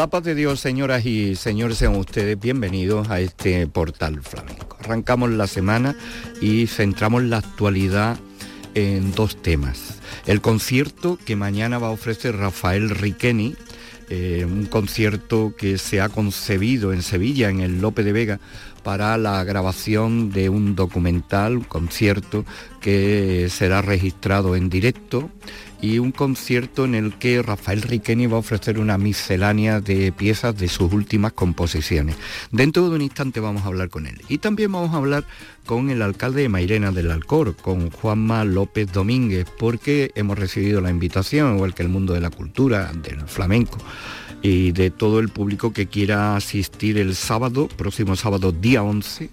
la paz de Dios, señoras y señores, sean ustedes bienvenidos a este portal flamenco. Arrancamos la semana y centramos la actualidad en dos temas. El concierto que mañana va a ofrecer Rafael Riqueni, eh, un concierto que se ha concebido en Sevilla, en el Lope de Vega, para la grabación de un documental, un concierto que será registrado en directo y un concierto en el que Rafael Riqueni va a ofrecer una miscelánea de piezas de sus últimas composiciones. Dentro de un instante vamos a hablar con él. Y también vamos a hablar con el alcalde de Mairena del Alcor, con Juanma López Domínguez, porque hemos recibido la invitación, igual que el mundo de la cultura, del flamenco y de todo el público que quiera asistir el sábado, próximo sábado día 11,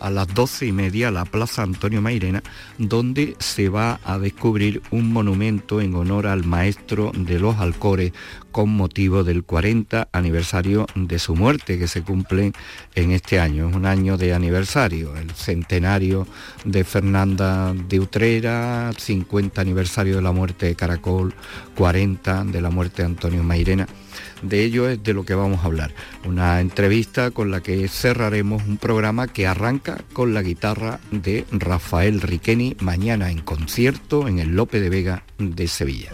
a las doce y media la Plaza Antonio Mairena, donde se va a descubrir un monumento en honor al maestro de los Alcores con motivo del 40 aniversario de su muerte que se cumple en este año. Es un año de aniversario, el centenario de Fernanda de Utrera, 50 aniversario de la muerte de Caracol, 40 de la muerte de Antonio Mairena. De ello es de lo que vamos a hablar. Una entrevista con la que cerraremos un programa que arranca con la guitarra de Rafael Riqueni mañana en concierto en el Lope de Vega de Sevilla.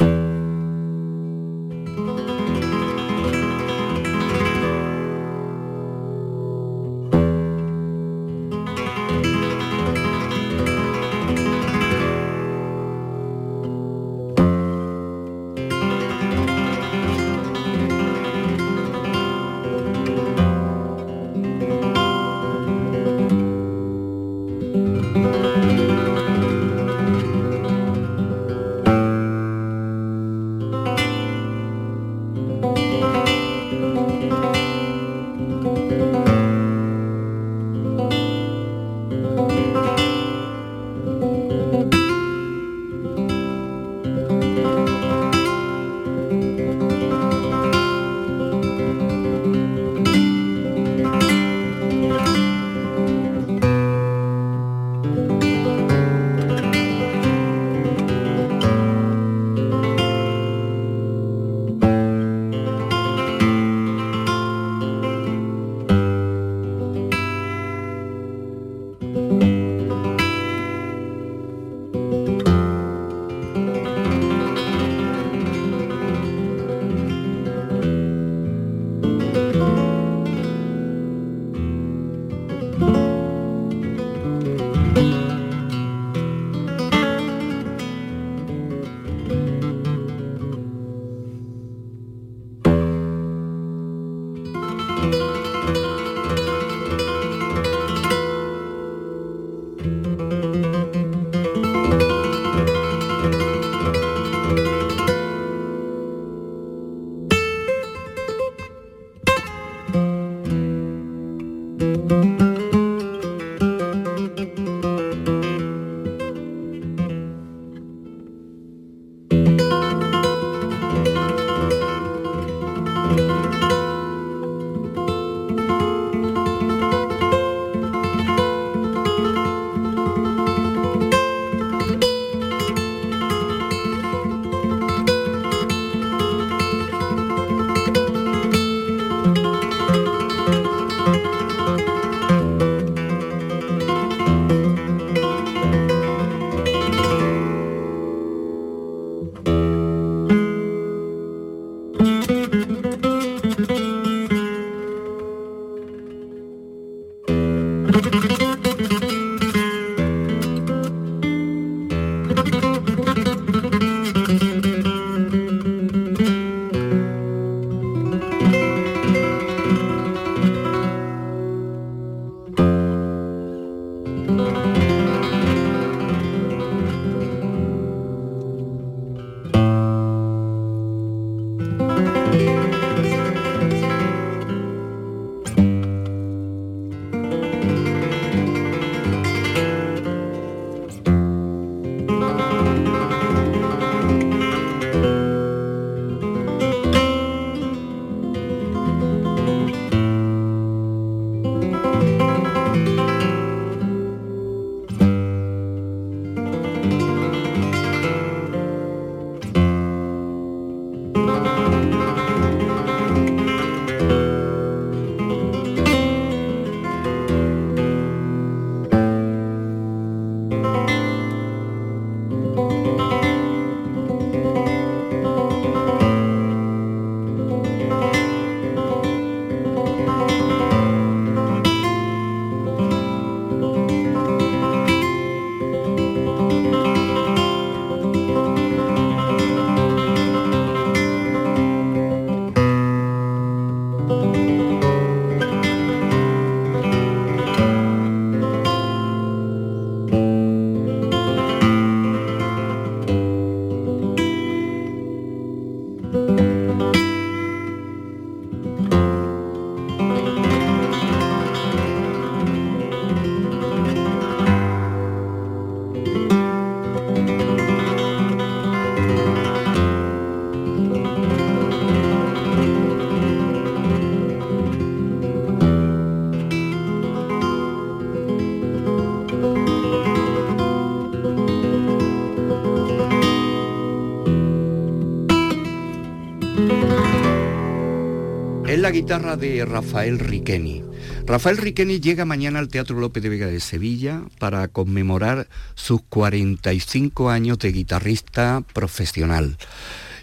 Guitarra de Rafael Riqueni. Rafael Riqueni llega mañana al Teatro López de Vega de Sevilla para conmemorar sus 45 años de guitarrista profesional.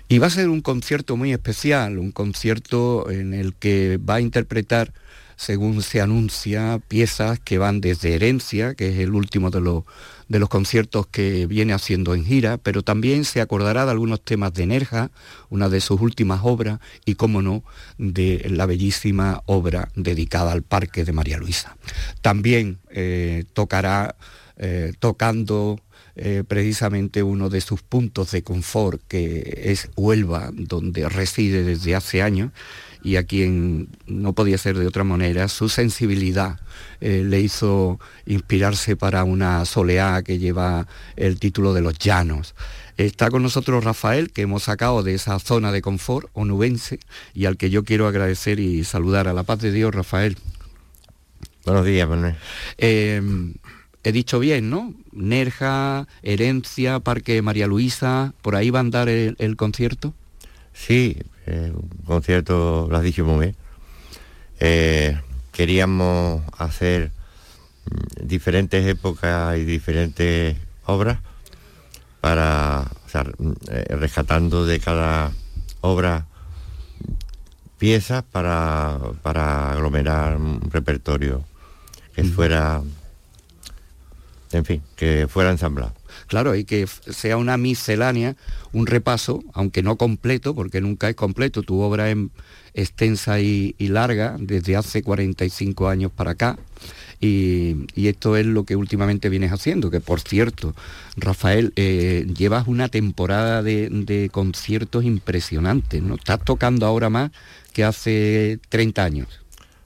Y va a ser un concierto muy especial, un concierto en el que va a interpretar según se anuncia, piezas que van desde Herencia, que es el último de los, de los conciertos que viene haciendo en gira, pero también se acordará de algunos temas de Nerja, una de sus últimas obras, y, como no, de la bellísima obra dedicada al Parque de María Luisa. También eh, tocará eh, tocando eh, precisamente uno de sus puntos de confort, que es Huelva, donde reside desde hace años, y a quien no podía ser de otra manera, su sensibilidad eh, le hizo inspirarse para una soleá que lleva el título de Los Llanos. Está con nosotros Rafael, que hemos sacado de esa zona de confort onubense y al que yo quiero agradecer y saludar a la paz de Dios, Rafael. Buenos días, Manuel. Eh, he dicho bien, ¿no? Nerja, Herencia, Parque María Luisa, ¿por ahí va a andar el concierto? Sí, eh, un concierto, lo has dicho muy bien. Eh, queríamos hacer mm, diferentes épocas y diferentes obras para, mm, eh, rescatando de cada obra piezas para, para aglomerar un repertorio que fuera, en fin, que fuera ensamblado. Claro, y que sea una miscelánea, un repaso, aunque no completo, porque nunca es completo, tu obra es extensa y, larga desde hace 45 años para acá. Y, esto es lo que últimamente vienes haciendo, que por cierto, Rafael, eh, llevas una temporada de, conciertos impresionantes, ¿no? Estás tocando ahora más que hace 30 años.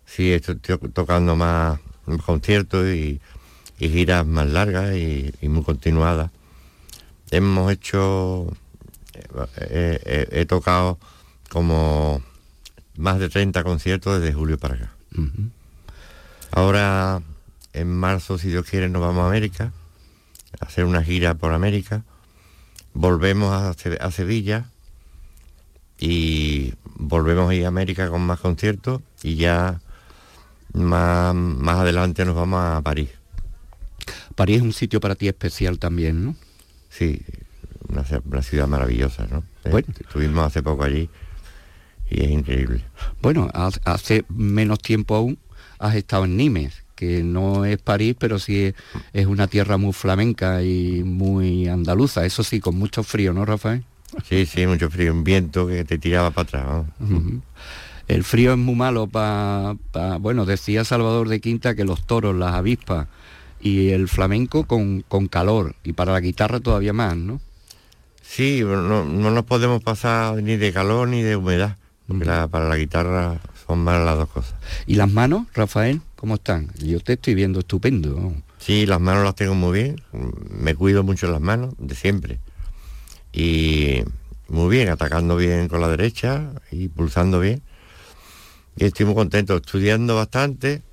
Sí, estoy tocando más conciertos y, giras más largas y, y muy continuadas hemos hecho, eh, eh, he tocado como más de 30 conciertos desde julio para acá. Ahora, en marzo, si Dios quiere, nos vamos a América, a hacer una gira por América. Volvemos a, Sevilla y volvemos a ir a América con más conciertos y ya más, más adelante nos vamos a París. París es un sitio para ti especial también, ¿no? Sí, una, ciudad maravillosa, ¿no? Eh, estuvimos hace poco allí y es increíble. Bueno, hace menos tiempo aún has estado en Nimes, que no es París, pero sí es, una tierra muy flamenca y muy andaluza, eso sí, con mucho frío, ¿no, Rafael? Sí, sí, mucho frío, un viento que te tiraba para atrás. El frío es muy malo para, bueno, decía Salvador de Quinta que los toros, las avispas, y el flamenco con, calor y para la guitarra todavía más, ¿no? Sí, no, nos podemos pasar ni de calor ni de humedad, porque para la guitarra son malas las dos cosas. ¿Y las manos, Rafael, cómo están? Yo te estoy viendo estupendo. Sí, las manos las tengo muy bien, me cuido mucho las manos, de siempre. Y muy bien, atacando bien con la derecha y pulsando bien. Y estoy muy contento, estudiando bastante,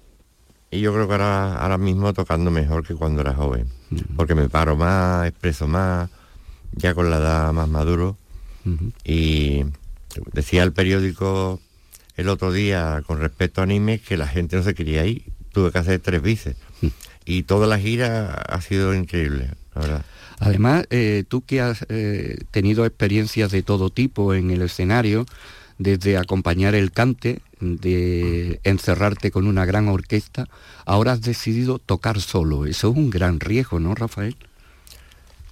y yo creo que ahora, ahora mismo tocando mejor que cuando era joven, porque me paro más, expreso más, ya con la edad más maduro. Y decía el periódico el otro día con respecto a anime que la gente no se quería ir, tuve que hacer tres veces. Y toda la gira ha sido increíble, la verdad. Además, eh, tú que has eh, tenido experiencias de todo tipo en el escenario, desde acompañar el cante, de encerrarte con una gran orquesta, ahora has decidido tocar solo. Eso es un gran riesgo, ¿no, Rafael?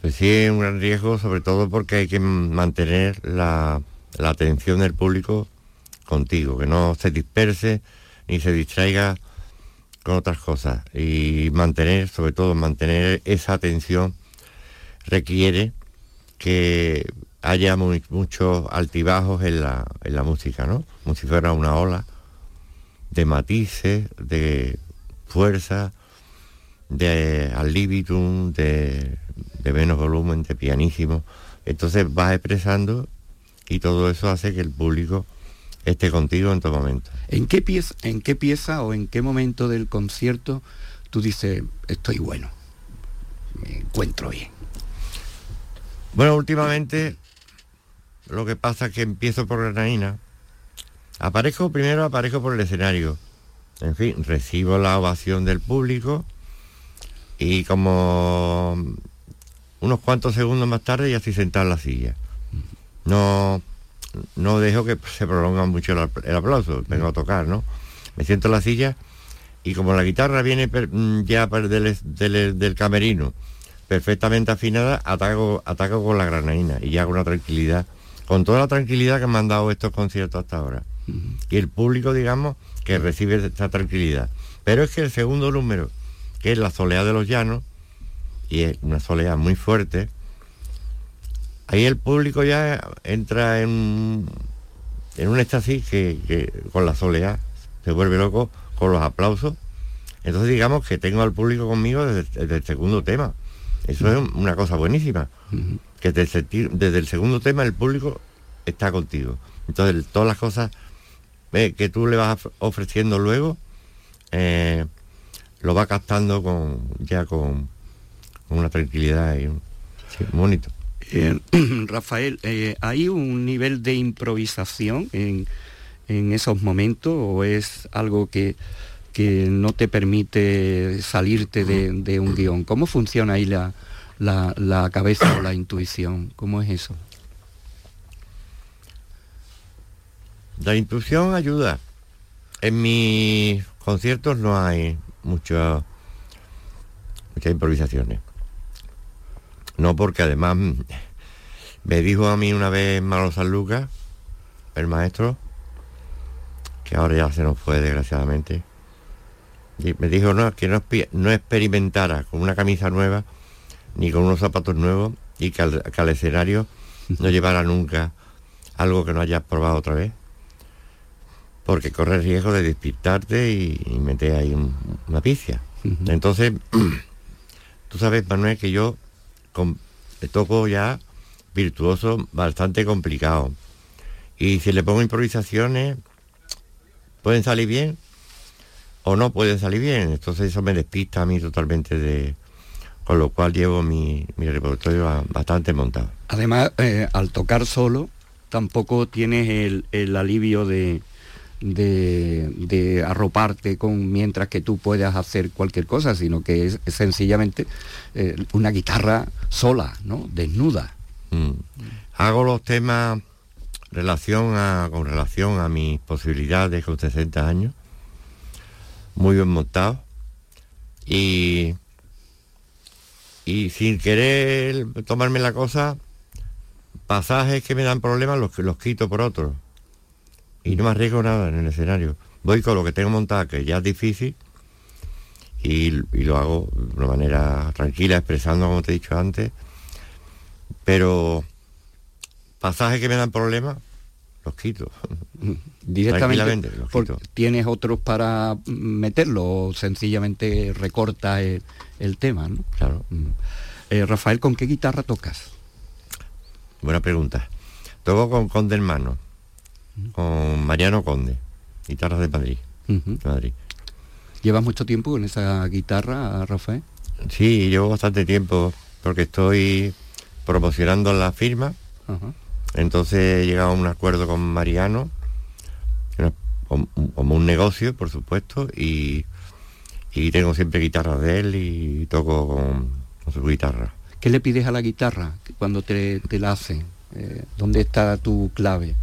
Pues sí, es un gran riesgo, sobre todo porque hay que mantener la, atención del público contigo, que no se disperse ni se distraiga con otras cosas. Y mantener, sobre todo, mantener esa atención requiere que haya muchos altibajos en la, en la música, ¿no? Como si fuera una ola de matices, de fuerza, de al libitum, de, de menos volumen, de pianísimo. Entonces vas expresando y todo eso hace que el público esté contigo en todo momento. ¿En qué pieza, en qué pieza o en qué momento del concierto tú dices, estoy bueno, me encuentro bien? Bueno, últimamente lo que pasa es que empiezo por Granaína Aparezco, primero aparezco por el escenario. En fin, recibo la ovación del público y como unos cuantos segundos más tarde ya estoy sentado en la silla. No, no dejo que se prolonga mucho el, aplauso, vengo a tocar, ¿no? Me siento en la silla y como la guitarra viene mm, ya del, del, camerino perfectamente afinada, ataco, ataco con la granadina y ya con una tranquilidad, con toda la tranquilidad que me han dado estos conciertos hasta ahora. Y el público, digamos, que recibe esta tranquilidad. Pero es que el segundo número, que es la soleá de los llanos, y es una soleá muy fuerte, ahí el público ya entra en, en un éxtasis que, con la soleá se vuelve loco con los aplausos. Entonces digamos que tengo al público conmigo desde, el segundo tema. Eso es una cosa buenísima. Que desde, el segundo tema el público está contigo. Entonces todas las cosas eh, que tú le vas ofreciendo luego, eh, lo va captando con ya con, una tranquilidad y un bonito. Eh, Rafael, ¿hay un nivel de improvisación en, esos momentos o es algo que, no te permite salirte de, un guion? ¿Cómo funciona ahí la, la, cabeza o la intuición? ¿Cómo es eso? La intuición ayuda. En mis conciertos no hay mucho, muchas improvisaciones. No porque además me dijo a mí una vez Malo San Lucas, el maestro, que ahora ya se nos fue desgraciadamente, y me dijo no, que no, no experimentara con una camisa nueva ni con unos zapatos nuevos y que al, escenario no llevara nunca algo que no hayas probado otra vez porque corre el riesgo de despistarte y, meter ahí una picia. Entonces, tú sabes, Manuel, que yo con, toco ya virtuoso bastante complicado. Y si le pongo improvisaciones, pueden salir bien o no pueden salir bien. Entonces eso me despista a mí totalmente de... Con lo cual llevo mi, repertorio bastante montado. Además, eh, al tocar solo, tampoco tienes el alivio de, de, arroparte con mientras que tú puedas hacer cualquier cosa, sino que es, sencillamente eh, una guitarra sola, ¿no? Desnuda. Mm. Hago los temas relación a, con relación a mis posibilidades con 60 años, muy bien montados, y, y sin querer tomarme la cosa, pasajes que me dan problemas los, los quito por otros y no me arriesgo nada en el escenario. Voy con lo que tengo montado, que ya es difícil, y, lo hago de una manera tranquila, expresando como te he dicho antes, pero pasajes que me dan problemas, los quito. Directamente los quito. ¿Tienes otros para meterlo o sencillamente recorta el, tema? ¿no? Claro. Mm. Eh, Rafael, ¿con qué guitarra tocas? Buena pregunta. Toco con, con de hermano con Mariano Conde, guitarras de Madrid. Madrid. ¿Llevas mucho tiempo en esa guitarra, Rafael? Sí, llevo bastante tiempo porque estoy promocionando la firma. Entonces he llegado a un acuerdo con Mariano, como un negocio, por supuesto, y, tengo siempre guitarras de él y toco con, su guitarra. ¿Qué le pides a la guitarra cuando te, la hacen? Eh, ¿Dónde está tu clave?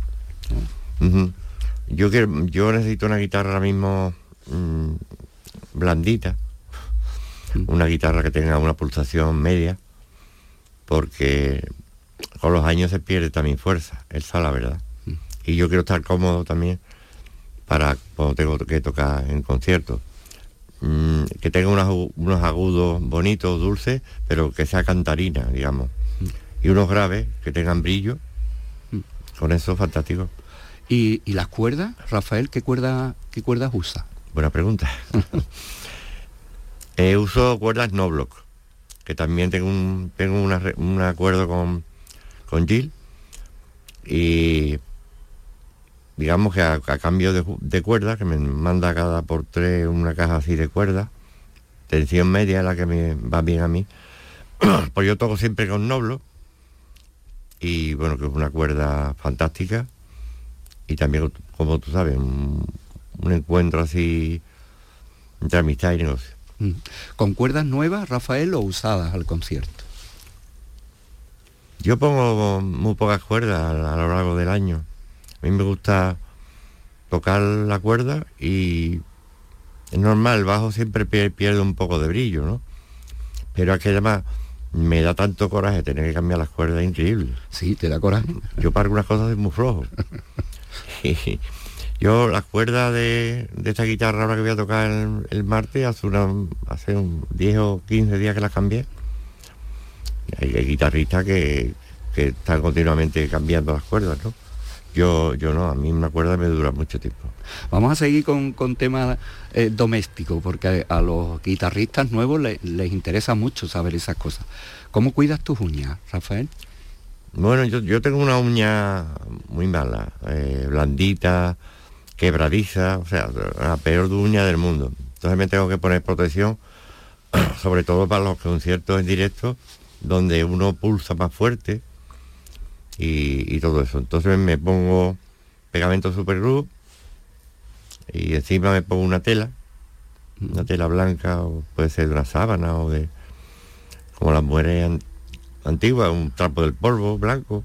Yo quiero, yo necesito una guitarra ahora mismo mm, blandita, una guitarra que tenga una pulsación media, porque con los años se pierde también fuerza, esa es la verdad. Y yo quiero estar cómodo también para cuando tengo que tocar en conciertos. Mm, que tenga unos, unos, agudos bonitos, dulces, pero que sea cantarina, digamos. Y unos graves que tengan brillo. Con eso, fantástico. ¿Y, las cuerdas, Rafael, qué, cuerda, qué cuerdas usa? Buena pregunta. eh, uso cuerdas no block, que también tengo un, tengo un acuerdo con, con Jill y digamos que a, cambio de, cuerdas, que me manda cada por tres una caja así de cuerdas, tensión media la que me va bien a mí, pues yo toco siempre con Noblo y bueno, que es una cuerda fantástica y también, como tú sabes, un, encuentro así entre amistad y negocio. Mm. ¿Con cuerdas nuevas, Rafael, o usadas al concierto? Yo pongo muy pocas cuerdas a lo largo del año. A mí me gusta tocar la cuerda y es normal, el bajo siempre pierde un poco de brillo, ¿no? Pero aquella además me da tanto coraje tener que cambiar las cuerdas, increíble. Sí, te da coraje. Yo para algunas cosas es muy flojo. Yo las cuerdas de, esta guitarra ahora que voy a tocar el, martes, hace, una, hace un 10 o 15 días que las cambié. Hay, guitarristas que, que están continuamente cambiando las cuerdas, ¿no? Yo, yo no, a mí una cuerda me dura mucho tiempo. Vamos a seguir con, con temas eh, domésticos, porque a, los guitarristas nuevos les interesa mucho saber esas cosas. ¿Cómo cuidas tus uñas, Rafael? Bueno, yo, tengo una uña muy mala, eh, blandita, quebradiza, o sea, la peor uña del mundo. Entonces me tengo que poner protección, sobre todo para los conciertos en directo, donde uno pulsa más fuerte y, todo eso. Entonces me pongo pegamento super y encima me pongo una tela, una tela blanca, o puede ser de una sábana o de como las mujeres antiguas, un trapo del polvo blanco.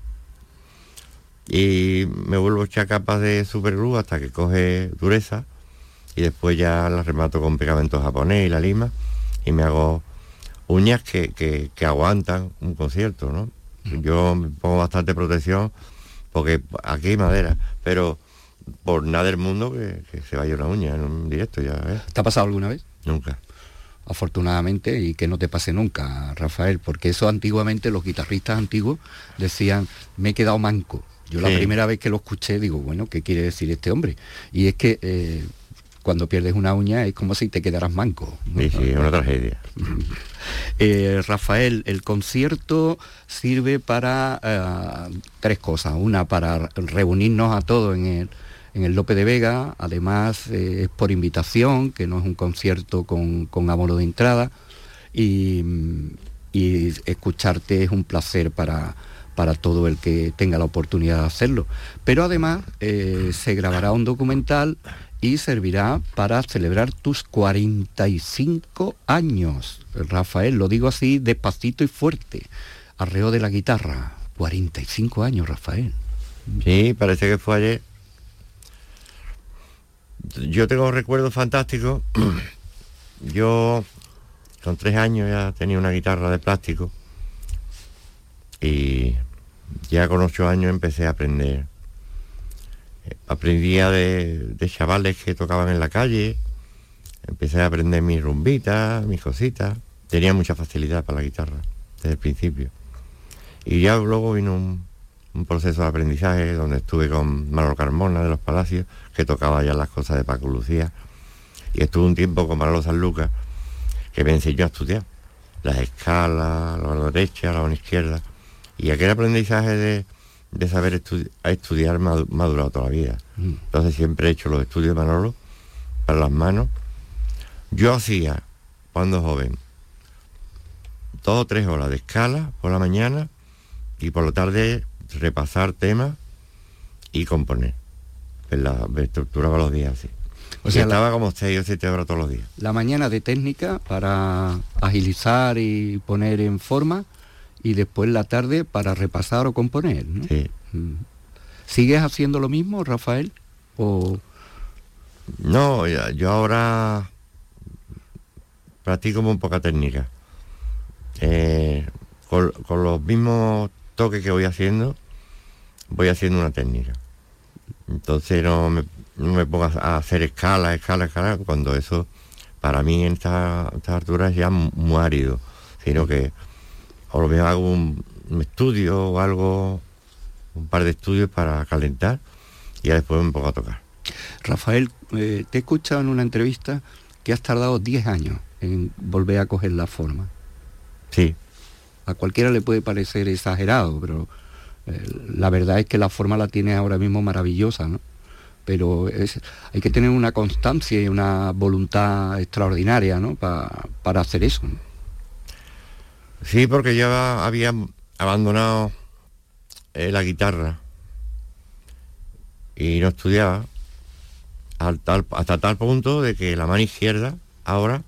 Y me vuelvo a echar capas de super hasta que coge dureza y después ya la remato con pegamento japonés y la lima y me hago uñas que, que, que aguantan un concierto, ¿no? Yo me pongo bastante protección porque aquí hay madera, pero por nada del mundo que, se vaya una uña en un directo ya. ¿Te ha pasado alguna vez? Nunca. Afortunadamente, y que no te pase nunca, Rafael, porque eso antiguamente los guitarristas antiguos decían, me he quedado manco. Yo la primera vez que lo escuché digo, bueno, ¿qué quiere decir este hombre? Y es que eh, cuando pierdes una uña es como si te quedaras manco. Sí, sí, es una tragedia. Eh, Rafael, el concierto sirve para eh, tres cosas. Una, para reunirnos a todos en el, en el Lope de Vega. Además, eh, es por invitación, que no es un concierto con, con abono de entrada. Y, y escucharte es un placer para, para todo el que tenga la oportunidad de hacerlo. Pero además se grabará un documental y servirá para celebrar tus 45 años. Rafael, lo digo así despacito y fuerte. Arreo de la guitarra. 45 años, Rafael. Sí, parece que fue ayer. Yo tengo recuerdos fantásticos. Yo con tres años ya tenía una guitarra de plástico y ya con ocho años empecé a aprender aprendía de, chavales que tocaban en la calle, empecé a aprender mis rumbitas, mis cositas, tenía mucha facilidad para la guitarra desde el principio. Y ya luego vino un, proceso de aprendizaje donde estuve con Manolo Carmona de los Palacios, que tocaba ya las cosas de Paco Lucía, y estuve un tiempo con Manolo San Lucas, que me enseñó a estudiar. Las escalas, la mano derecha, la mano izquierda, y aquel aprendizaje de de saber estudiar me ha, durado toda la vida. Mm. Entonces siempre he hecho los estudios de Manolo para las manos. Yo hacía, cuando joven, dos o tres horas de escala por la mañana y por la tarde repasar temas y componer. Pues la, me estructuraba los días así. O sea, estaba como seis o siete horas todos los días. La mañana de técnica para agilizar y poner en forma y después la tarde para repasar o componer. ¿no? Sí. Mm. ¿Sigues haciendo lo mismo, Rafael? O... No, yo ahora practico muy poca técnica. Eh, con, los mismos toques que voy haciendo, voy haciendo una técnica. Entonces no me, no pongo a hacer escala, escala, escala, cuando eso para mí en estas esta alturas ya muy árido, sino que o lo mejor hago un, estudio o algo, un par de estudios para calentar y ya después me pongo a tocar. Rafael, eh, te he escuchado en una entrevista que has tardado 10 años en volver a coger la forma. Sí. A cualquiera le puede parecer exagerado, pero eh, la verdad es que la forma la tiene ahora mismo maravillosa, ¿no? Pero hay que tener una constancia y una voluntad extraordinaria, ¿no? para hacer eso. Sí, porque yo había abandonado eh, la guitarra y no estudiaba hasta tal punto de que la mano izquierda ahora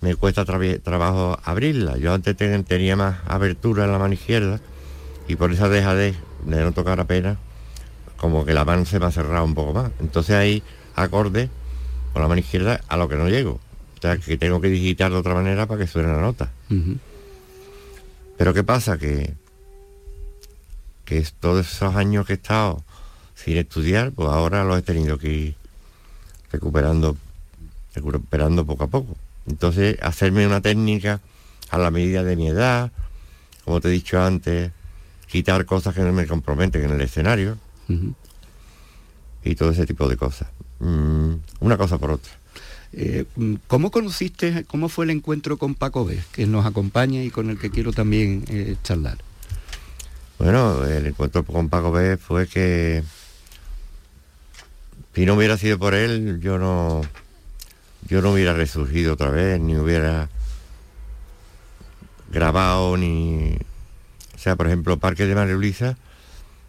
me cuesta trabajo abrirla. Yo antes tenía más abertura en la mano izquierda y por esa deja de no tocar apenas, como que la mano se me ha cerrado un poco más. Entonces hay acorde con la mano izquierda a lo que no llego. O sea, que tengo que digitar de otra manera para que suene la nota. Pero ¿qué pasa? Que, que todos esos años que he estado sin estudiar, pues ahora los he tenido que ir recuperando, recuperando poco a poco. Entonces, hacerme una técnica a la medida de mi edad, como te he dicho antes, quitar cosas que no me comprometen en el escenario y todo ese tipo de cosas. Mm, una cosa por otra. Eh, ¿Cómo conociste, cómo fue el encuentro con Paco B, que nos acompaña y con el que quiero también eh, charlar? Bueno, el encuentro con Paco B fue que si no hubiera sido por él, yo no, yo no hubiera resurgido otra vez, ni hubiera grabado, ni... O sea, por ejemplo, Parque de María Luisa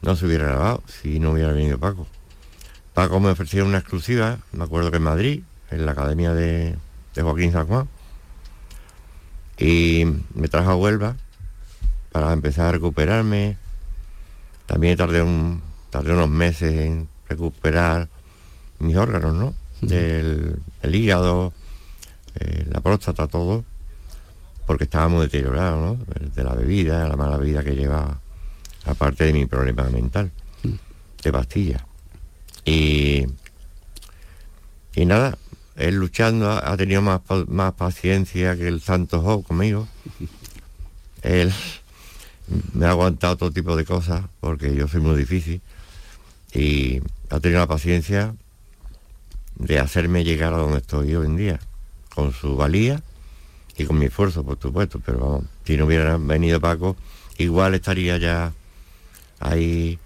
no se hubiera grabado si no hubiera venido Paco. Paco me ofreció una exclusiva, me acuerdo que en Madrid, en la Academia de, Joaquín San Juan, y me trajo a Huelva para empezar a recuperarme. También tardé, un, tardé unos meses en recuperar mis órganos, ¿no? Del el hígado, eh, la próstata, todo, porque estaba muy deteriorado, ¿no? De la bebida, la mala vida que lleva, aparte de mi problema mental, de pastillas. Y, y nada, él luchando ha, tenido más, más paciencia que el Santo Job conmigo. Él me ha aguantado todo tipo de cosas porque yo soy muy difícil y ha tenido la paciencia de hacerme llegar a donde estoy hoy en día, con su valía y con mi esfuerzo, por supuesto, pero vamos, si no hubiera venido Paco, igual estaría ya ahí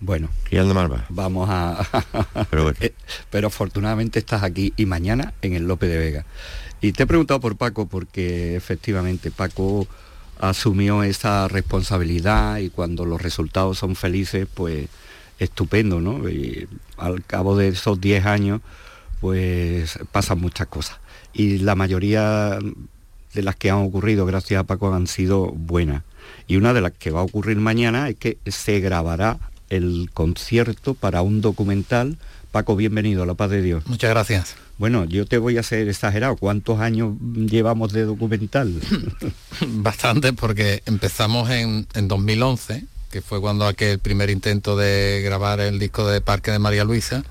bueno, criando malva. Vamos a... pero, eh, pero afortunadamente estás aquí y mañana en el Lope de Vega. Y te he preguntado por Paco porque efectivamente Paco asumió esa responsabilidad y cuando los resultados son felices, pues estupendo, ¿no? Y al cabo de esos 10 años, pues pasan muchas cosas. Y la mayoría de las que han ocurrido gracias a Paco han sido buenas. Y una de las que va a ocurrir mañana es que se grabará el concierto para un documental. Paco, bienvenido a La Paz de Dios. Muchas gracias. Bueno, yo te voy a ser exagerado. ¿Cuántos años llevamos de documental? Bastante, porque empezamos en, en 2011 que fue cuando aquel primer intento de grabar el disco de Parque de María Luisa.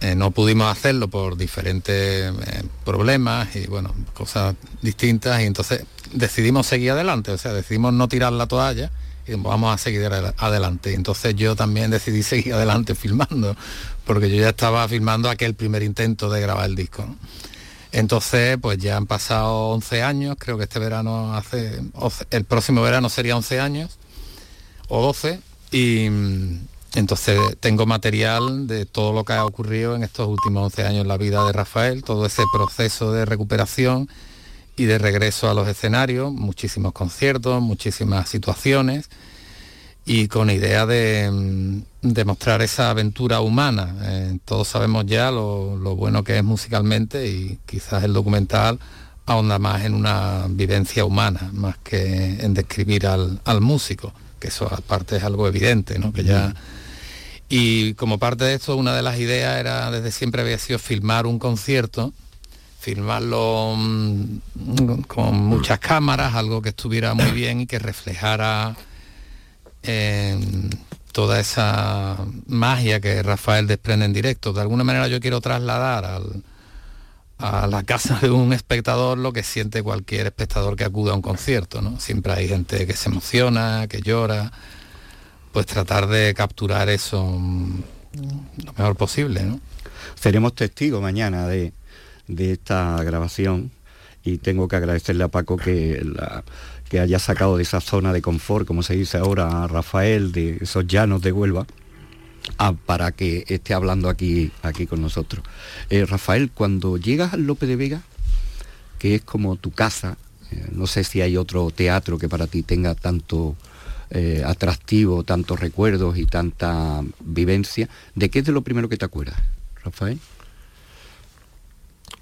Eh, no pudimos hacerlo por diferentes eh, problemas y bueno, cosas distintas y entonces decidimos seguir adelante, o sea, decidimos no tirar la toalla y vamos a seguir adelante. Entonces yo también decidí seguir adelante filmando, porque yo ya estaba filmando aquel primer intento de grabar el disco. Entonces, pues ya han pasado 11 años, creo que este verano hace, el próximo verano sería 11 años, o 12 y mm, entonces tengo material de todo lo que ha ocurrido en estos últimos 11 años en la vida de Rafael, todo ese proceso de recuperación y de regreso a los escenarios, muchísimos conciertos, muchísimas situaciones y con idea de, mm, mostrar esa aventura humana. Eh, todos sabemos ya lo, bueno que es musicalmente y quizás el documental ahonda más en una vivencia humana, más que en describir al músico que eso aparte es algo evidente, ¿no? Que ya... Y como parte de esto, una de las ideas era, desde siempre había sido filmar un concierto, filmarlo mm, con muchas cámaras, algo que estuviera muy bien y que reflejara em, toda esa magia que Rafael desprende en directo. De alguna manera yo quiero trasladar al, a la casa de un espectador lo que siente cualquier espectador que acude a un concierto, ¿no? Siempre hay gente que se emociona, que llora, pues tratar de capturar eso mm, lo mejor posible, ¿no? Seremos testigos mañana de, esta grabación y tengo que agradecerle a Paco que, que haya sacado de esa zona de confort, como se dice ahora, a Rafael, de esos llanos de Huelva, para que esté hablando aquí, aquí con nosotros. Eh, Rafael, cuando llegas al Lope de Vega, que es como tu casa, eh, no sé si hay otro teatro que para ti tenga tanto eh, atractivo, tantos recuerdos y tanta vivencia, ¿de qué es de lo primero que te acuerdas, Rafael?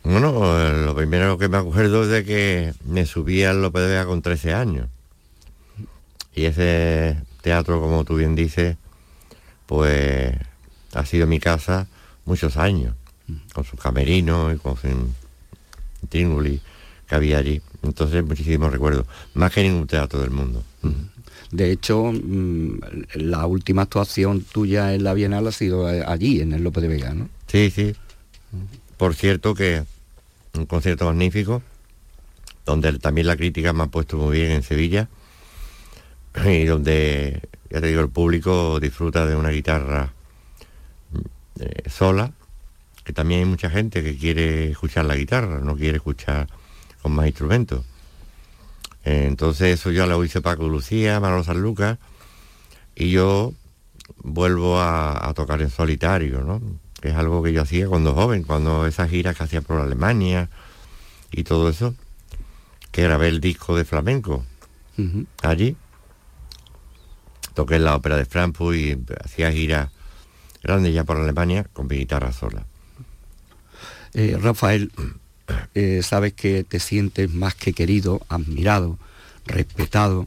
Bueno, lo primero que me acuerdo es de que me subí al López de Vega con 13 años. Y ese teatro, como tú bien dices, pues ha sido mi casa muchos años, con su camerino y con su tínguli que había allí. Entonces muchísimos recuerdos, más que ningún teatro del mundo. De hecho, mm, la última actuación tuya en la Bienal ha sido eh, allí, en el López de Vega, ¿no? Sí, sí. Por cierto que un concierto magnífico, donde también la crítica me ha puesto muy bien en Sevilla, y donde, ya te digo, el público disfruta de una guitarra eh, sola, que también hay mucha gente que quiere escuchar la guitarra, no quiere escuchar con más instrumentos. entonces eso ya lo hice Paco Lucía, Manolo San Lucas, y yo vuelvo a, tocar en solitario, ¿no? Que es algo que yo hacía cuando joven, cuando esas giras que hacía por Alemania y todo eso, que grabé el disco de flamenco allí. Toqué en la ópera de Frankfurt y hacía giras grandes ya por Alemania con mi guitarra sola. Eh, Rafael, eh, sabes que te sientes más que querido, admirado, respetado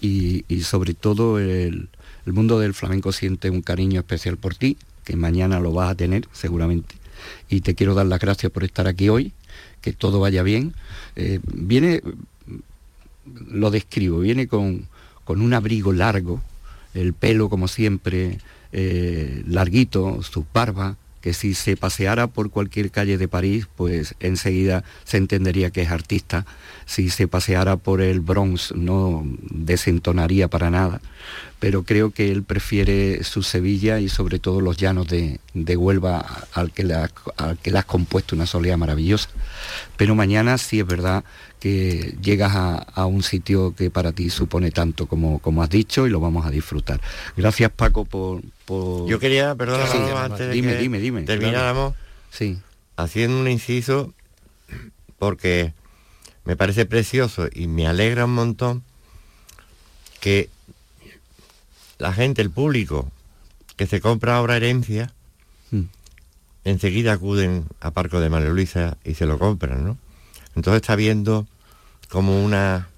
y, sobre todo el, mundo del flamenco siente un cariño especial por ti, que mañana lo vas a tener seguramente. Y te quiero dar las gracias por estar aquí hoy, que todo vaya bien. Eh, viene, lo describo, viene con, con un abrigo largo, el pelo como siempre eh, larguito, sus barbas, que si se paseara por cualquier calle de París, pues enseguida se entendería que es artista. Si se paseara por el Bronx no desentonaría para nada. Pero creo que él prefiere su Sevilla y sobre todo los llanos de, Huelva al que, le al que le has compuesto una soledad maravillosa. Pero mañana sí es verdad que llegas a, un sitio que para ti supone tanto como, como has dicho y lo vamos a disfrutar. Gracias Paco por... Yo quería, antes de dime, dime, dime, termináramos sí. haciendo un inciso porque me parece precioso y me alegra un montón que la gente, el público, que se compra ahora herencia, mm. enseguida acuden a Parco de María Luisa y se lo compran, ¿no? Entonces está viendo como una,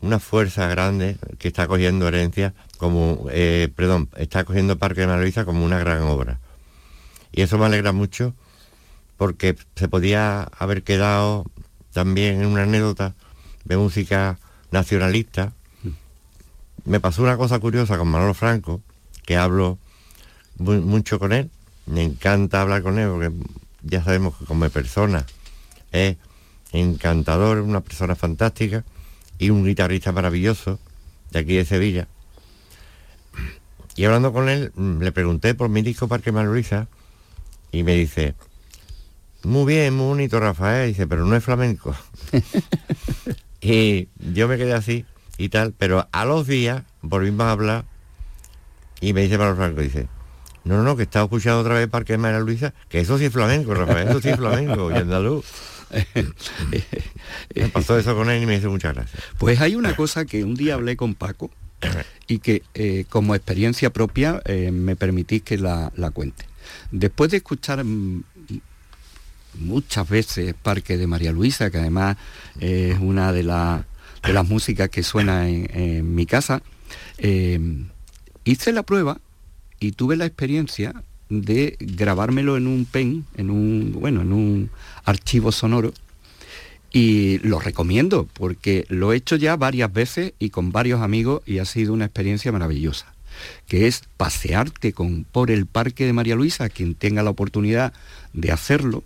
una fuerza grande que está cogiendo herencia, como, eh, perdón, está cogiendo Parque de Maravilla como una gran obra. Y eso me alegra mucho porque se podía haber quedado también en una anécdota de música nacionalista. Me pasó una cosa curiosa con Manolo Franco, que hablo mucho con él. Me encanta hablar con él porque ya sabemos que como persona es encantador, una persona fantástica y un guitarrista maravilloso de aquí de Sevilla. Y hablando con él, mm, le pregunté por mi disco Parque Manuelisa y me dice, muy bien, muy bonito Rafael, dice, pero no es flamenco. y yo me quedé así y tal, pero a los días volvimos a hablar y me dice Manuel Franco, dice, no, no, no, que estaba escuchando otra vez Parque de María Luisa, que eso sí es flamenco, Rafael, eso sí es flamenco, y andaluz. me pasó eso con él y me dice muchas gracias. Pues hay una cosa que un día hablé con Paco y que eh, como experiencia propia eh, me permitís que la, cuente. Después de escuchar mm, muchas veces Parque de María Luisa, que además es una de, de, las músicas que suena en, mi casa, eh, hice la prueba y tuve la experiencia de grabármelo en un pen, en un, bueno, en un archivo sonoro. Y lo recomiendo porque lo he hecho ya varias veces y con varios amigos y ha sido una experiencia maravillosa, que es pasearte con, por el Parque de María Luisa, quien tenga la oportunidad de hacerlo,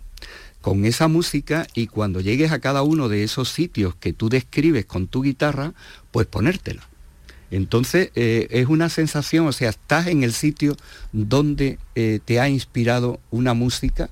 con esa música y cuando llegues a cada uno de esos sitios que tú describes con tu guitarra, pues ponértela. Entonces eh, es una sensación, o sea, estás en el sitio donde eh, te ha inspirado una música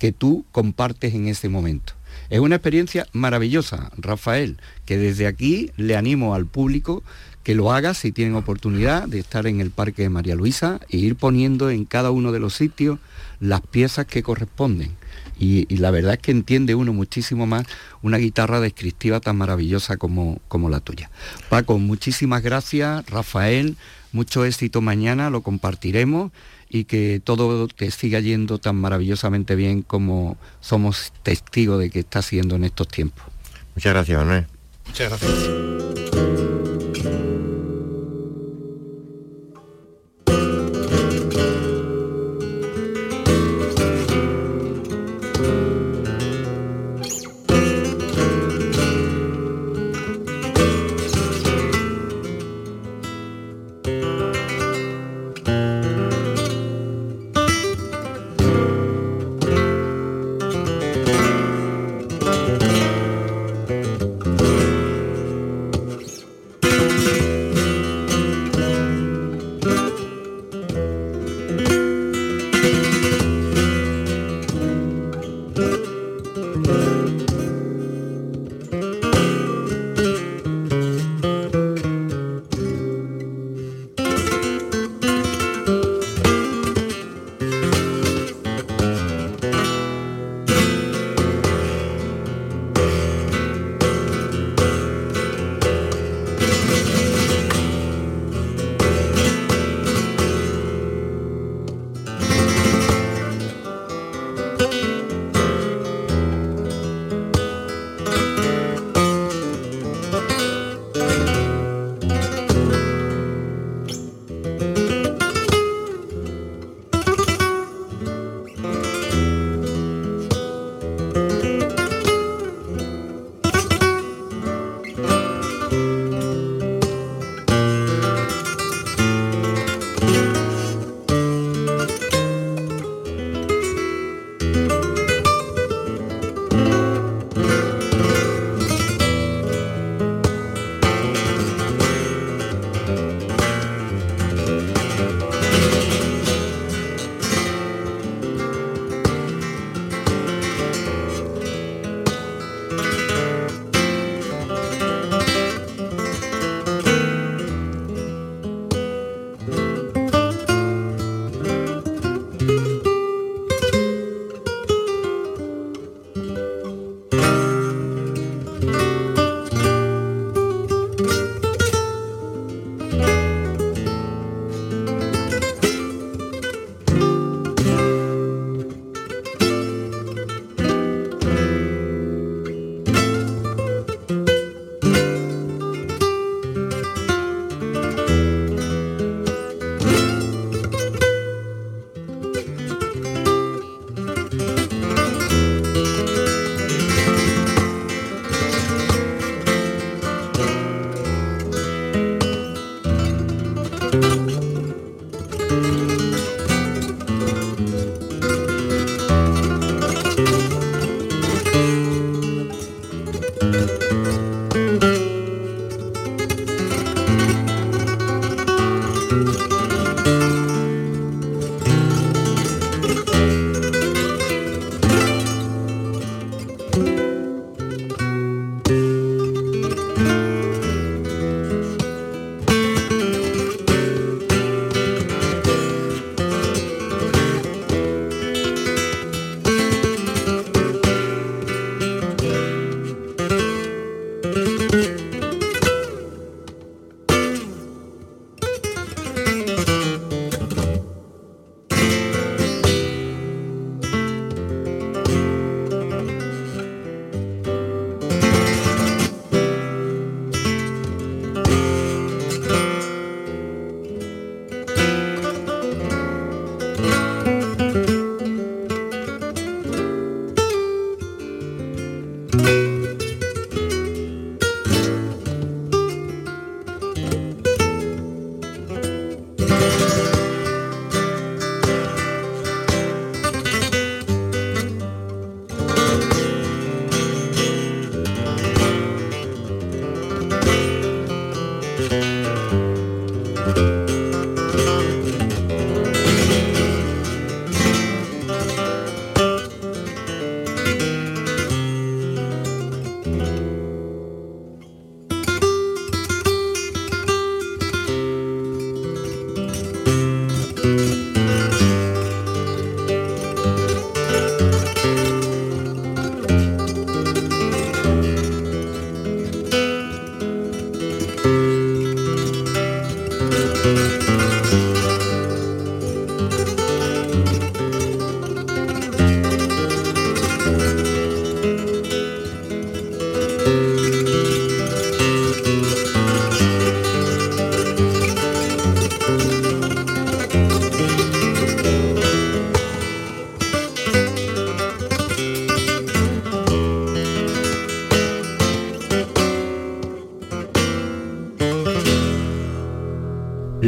que tú compartes en ese momento. Es una experiencia maravillosa, Rafael, que desde aquí le animo al público que lo haga si tienen oportunidad de estar en el Parque de María Luisa e ir poniendo en cada uno de los sitios las piezas que corresponden Y, la verdad es que entiende uno muchísimo más una guitarra descriptiva tan maravillosa como, como la tuya. Paco, muchísimas gracias. Rafael, mucho éxito mañana, lo compartiremos y que todo te siga yendo tan maravillosamente bien como somos testigos de que está haciendo en estos tiempos. Muchas gracias, Manuel. Muchas gracias.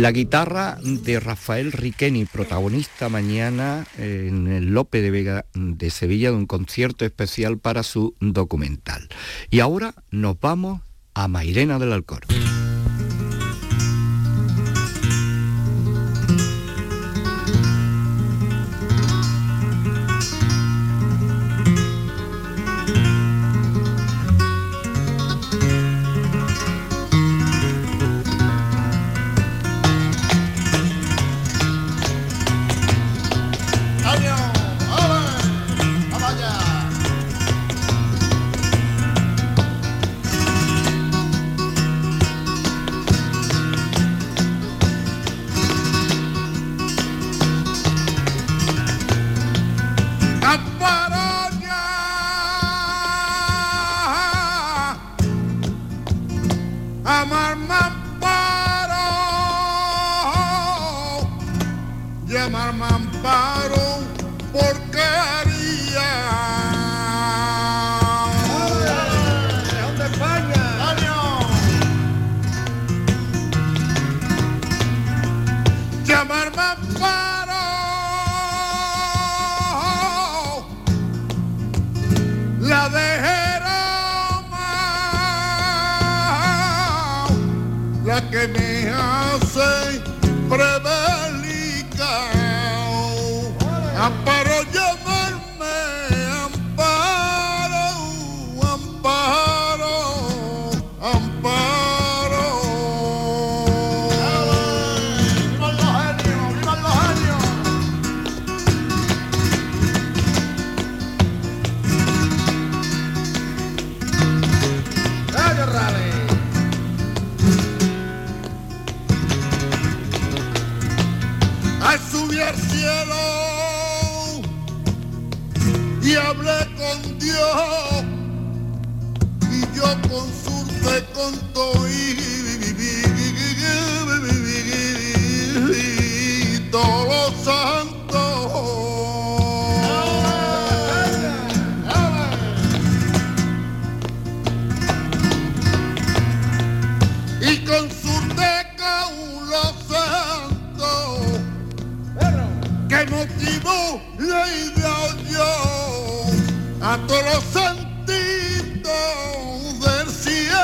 La guitarra de Rafael Riqueni, protagonista mañana en el Lope de Vega de Sevilla de un concierto especial para su documental. Y ahora nos vamos a Mairena del Alcor. Atma que motivó la ideación a todos los sentidos del cielo.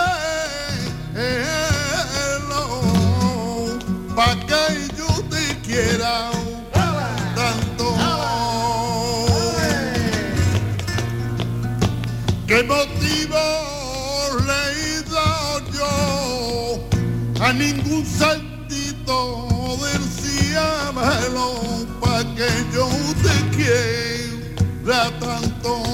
Pa' que yo te quiera tanto. Qué Que motivó la yo a ningún sentido. que yo te quiera tanto.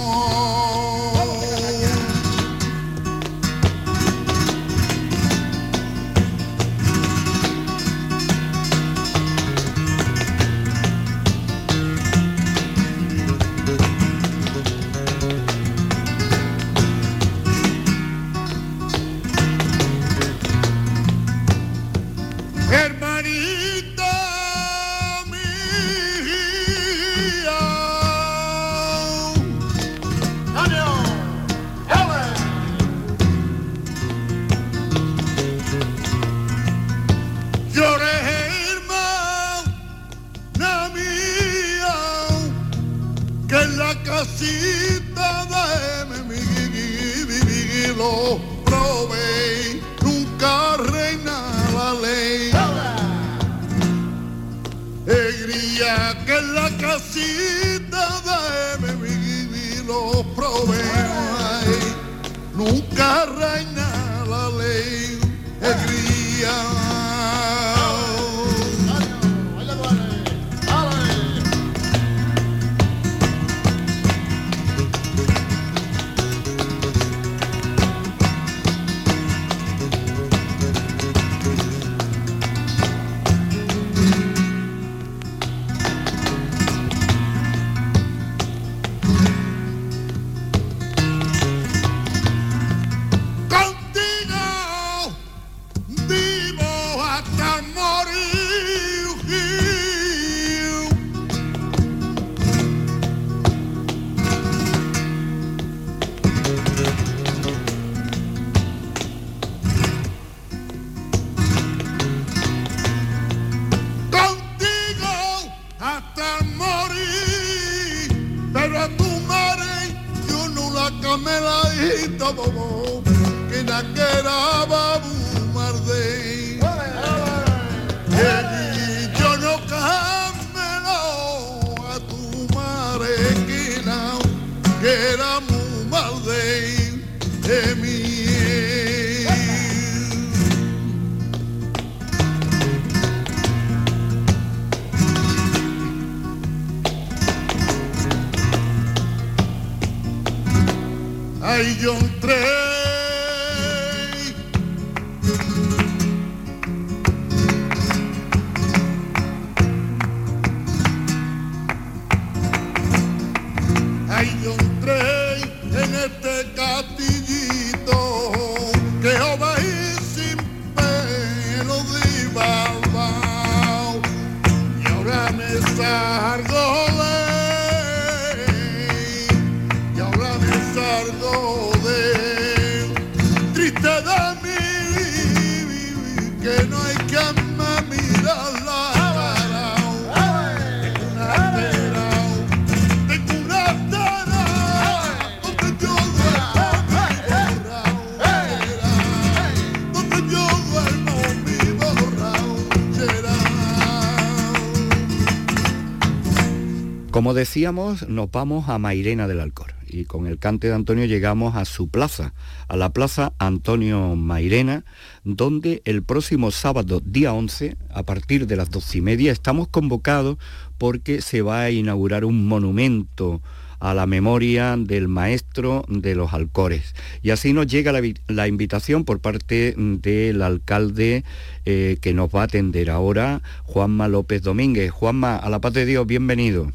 Como decíamos, nos vamos a Mairena del Alcor y con el cante de Antonio llegamos a su plaza, a la plaza Antonio Mairena, donde el próximo sábado, día 11, a partir de las doce y media, estamos convocados porque se va a inaugurar un monumento a la memoria del maestro de los Alcores. Y así nos llega la, vi- la invitación por parte del alcalde eh, que nos va a atender ahora, Juanma López Domínguez. Juanma, a la paz de Dios, bienvenido.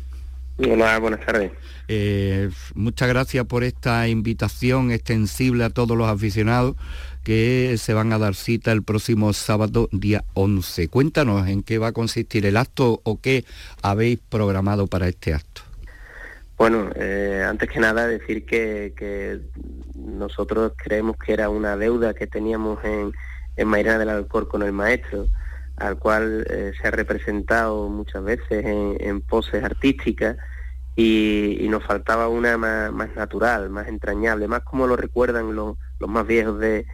Hola, buenas tardes. Eh, muchas gracias por esta invitación extensible a todos los aficionados que se van a dar cita el próximo sábado día 11. Cuéntanos en qué va a consistir el acto o qué habéis programado para este acto. Bueno, eh, antes que nada decir que, que nosotros creemos que era una deuda que teníamos en, en Mairena del Alcor con el maestro, al cual eh, se ha representado muchas veces en, en poses artísticas y, y nos faltaba una más, natural, más entrañable, más como lo recuerdan los, los más viejos de,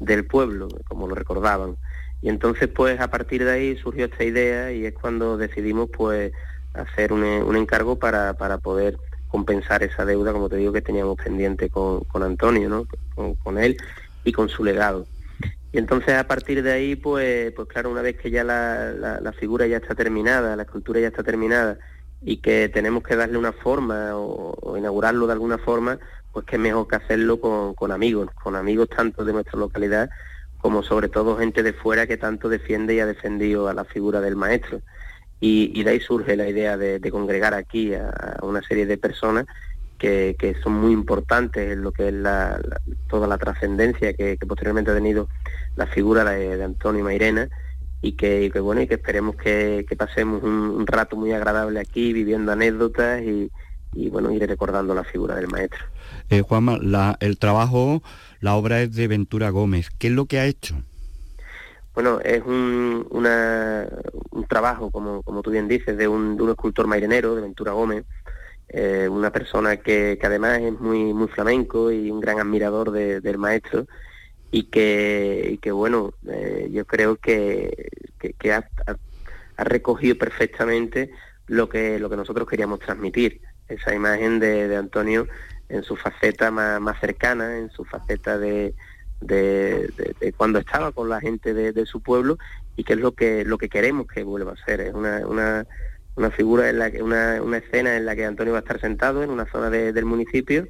del pueblo, como lo recordaban. Y entonces pues a partir de ahí surgió esta idea y es cuando decidimos pues hacer un, un encargo para, para poder compensar esa deuda, como te digo, que teníamos pendiente con, con Antonio, ¿no? Con, con él y con su legado. Y entonces a partir de ahí, pues, pues claro, una vez que ya la, la, la figura ya está terminada, la escultura ya está terminada y que tenemos que darle una forma o, inaugurarlo de alguna forma, pues qué mejor que hacerlo con, amigos, con amigos tanto de nuestra localidad como sobre todo gente de fuera que tanto defiende y ha defendido a la figura del maestro. Y, y de ahí surge la idea de, congregar aquí a, una serie de personas que, que son muy importantes en lo que es la, la- toda la trascendencia que, que posteriormente ha tenido la figura de, de Antonio Mairena y que, que, bueno y que esperemos que, que pasemos un, un rato muy agradable aquí viviendo anécdotas y, y bueno ir recordando la figura del maestro. Eh, Juanma, la- el trabajo, la obra es de Ventura Gómez. ¿Qué es lo que ha hecho? Bueno, es un, una- un trabajo, como, como tú bien dices, de un, de un escultor mairenero, de Ventura Gómez, eh, una persona que, que además es muy, muy flamenco y un gran admirador de- del maestro y que, y que bueno, eh, yo creo que, que, ha, ha- recogido perfectamente lo que, lo que nosotros queríamos transmitir, esa imagen de, de Antonio en su faceta más, más cercana, en su faceta de, de, de- cuando estaba con la gente de, su pueblo y que es lo que lo que queremos que vuelva a ser. Es una, una, una figura en la que una, una escena en la que Antonio va a estar sentado en una zona de- del municipio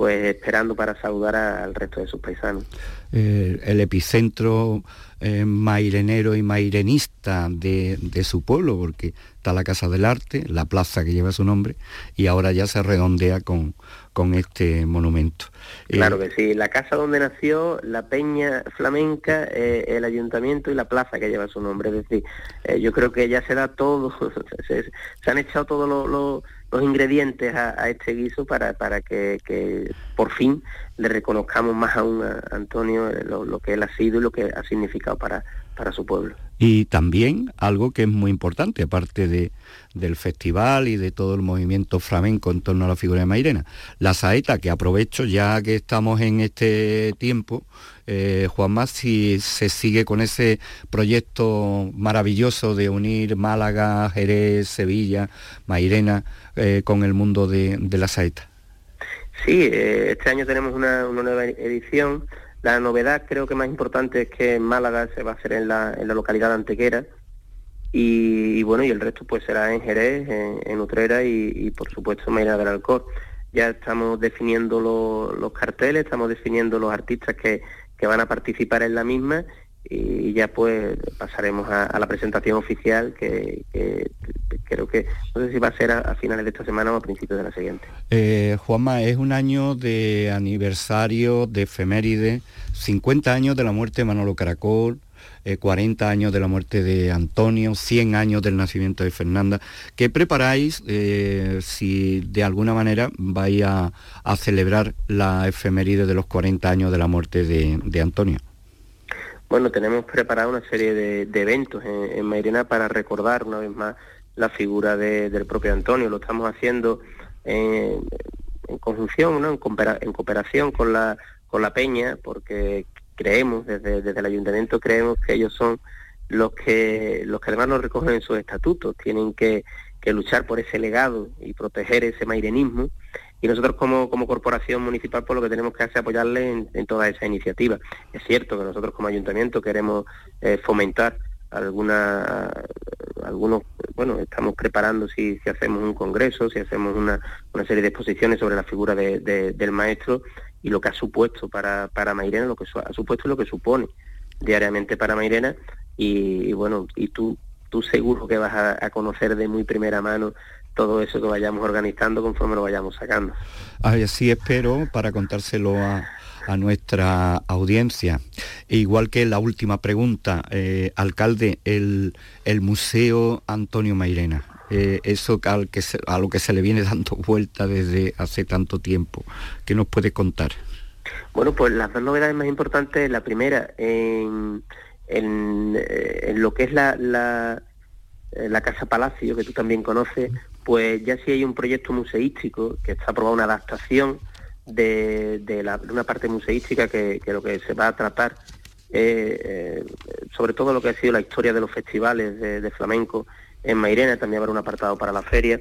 pues esperando para saludar al resto de sus paisanos Eh, el epicentro eh, mairenero y mairenista de, de su pueblo, porque está la Casa del Arte, la plaza que lleva su nombre, y ahora ya se redondea con, con este monumento. Eh, Claro que sí, la casa donde nació, la peña flamenca, eh, el ayuntamiento y la plaza que lleva su nombre. Es decir, yo creo que ya se da todo, se, se han echado todos los, los- los ingredientes a, a este guiso para, para que, por fin le reconozcamos más aún a Antonio eh, lo que él ha sido y lo que ha significado para, para su pueblo. Y también algo que es muy importante, aparte de, del festival y de todo el movimiento flamenco en torno a la figura de Mairena, la saeta, que aprovecho ya que estamos en este tiempo, eh, Juanma, si se sigue con ese proyecto maravilloso de unir Málaga, Jerez, Sevilla, Mairena, eh, con el mundo de, de la saeta. Sí, eh, este año tenemos una, una nueva edición. La novedad creo que más importante es que en Málaga se va a hacer en la, localidad de Antequera y, bueno, y el resto pues será en Jerez, en, Utrera y, por supuesto Mairena del Alcor. ya estamos definiendo lo- los carteles, estamos definiendo los artistas que van a participar en la misma y ya pues pasaremos a, la presentación oficial que, creo que no sé si va a ser a, finales de esta semana o a principios de la siguiente. Eh, Juanma, es un año de aniversario de efeméride, 50 años de la muerte de Manolo Caracol, eh, 40 años de la muerte de Antonio, 100 años del nacimiento de Fernanda. ¿Qué preparáis eh, si de alguna manera vais a, celebrar la efeméride de los 40 años de la muerte de Antonio? Bueno, tenemos preparada una serie de, eventos en, en Mairena para recordar una vez más la figura de- del propio Antonio. Lo estamos haciendo en, en conjunción, ¿no? en, coopera- en cooperación con la, con la Peña, porque creemos, desde, desde el Ayuntamiento creemos que ellos son los que, los que además nos recogen en sus estatutos, tienen que, que luchar por ese legado y proteger ese mairenismo y nosotros como, como corporación municipal pues lo que tenemos que hacer es apoyarle en, en toda esa iniciativa. Es cierto que nosotros como ayuntamiento queremos eh, fomentar alguna algunos bueno estamos preparando si, si hacemos un congreso si hacemos una, una serie de exposiciones sobre la figura de- de- del maestro y lo que ha supuesto para, para Mairena lo que su- ha supuesto y lo que supone diariamente para Mairena y, bueno y tú tú seguro que vas a conocer de muy primera mano todo eso que vayamos organizando conforme lo vayamos sacando. Así espero para contárselo a, a nuestra audiencia. E igual que la última pregunta, eh, alcalde, el, el Museo Antonio Mairena, eh, eso al que se- a lo que se le viene dando vuelta desde hace tanto tiempo, ¿qué nos puede contar? Bueno, pues las dos novedades más importantes, la primera, en, en, eh, en lo que es la, la, la Casa Palacio, que tú también conoces, pues ya sí hay un proyecto museístico que está aprobada una adaptación de, de una parte museística que, que lo que se va a tratar eh, eh, sobre todo lo que ha sido la historia de los festivales de, de flamenco en Mairena, también habrá un apartado para la feria,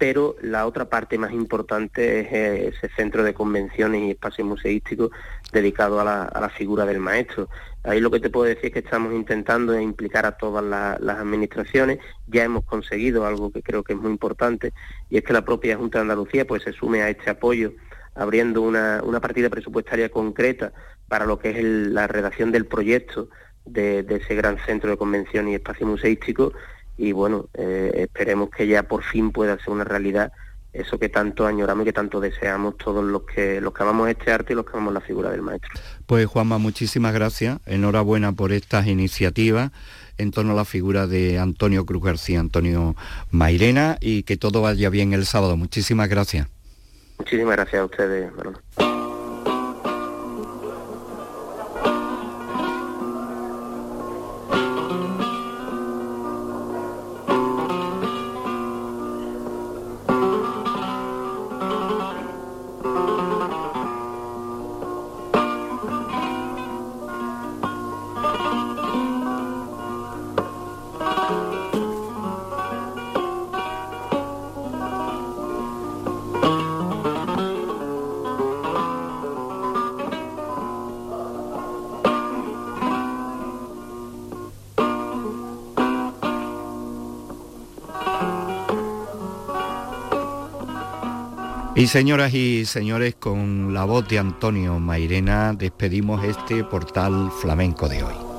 pero la otra parte más importante es eh, ese centro de convenciones y espacio museístico dedicado a la, figura del maestro. Ahí lo que te puedo decir es que estamos intentando implicar a todas la- las administraciones, ya hemos conseguido algo que creo que es muy importante, y es que la propia Junta de Andalucía pues se sume a este apoyo abriendo una, partida presupuestaria concreta para lo que es la redacción del proyecto de, de ese gran centro de convención y espacio museístico y bueno, eh, esperemos que ya por fin pueda ser una realidad eso que tanto añoramos y que tanto deseamos todos los que los que amamos este arte y los que amamos la figura del maestro. Pues Juanma, muchísimas gracias, enhorabuena por estas iniciativas en torno a la figura de Antonio Cruz García, Antonio Mairena, y que todo vaya bien el sábado. Muchísimas gracias. Muchísimas gracias a ustedes, Manolo. Y señoras y señores, con la voz de Antonio Mairena despedimos este portal flamenco de hoy.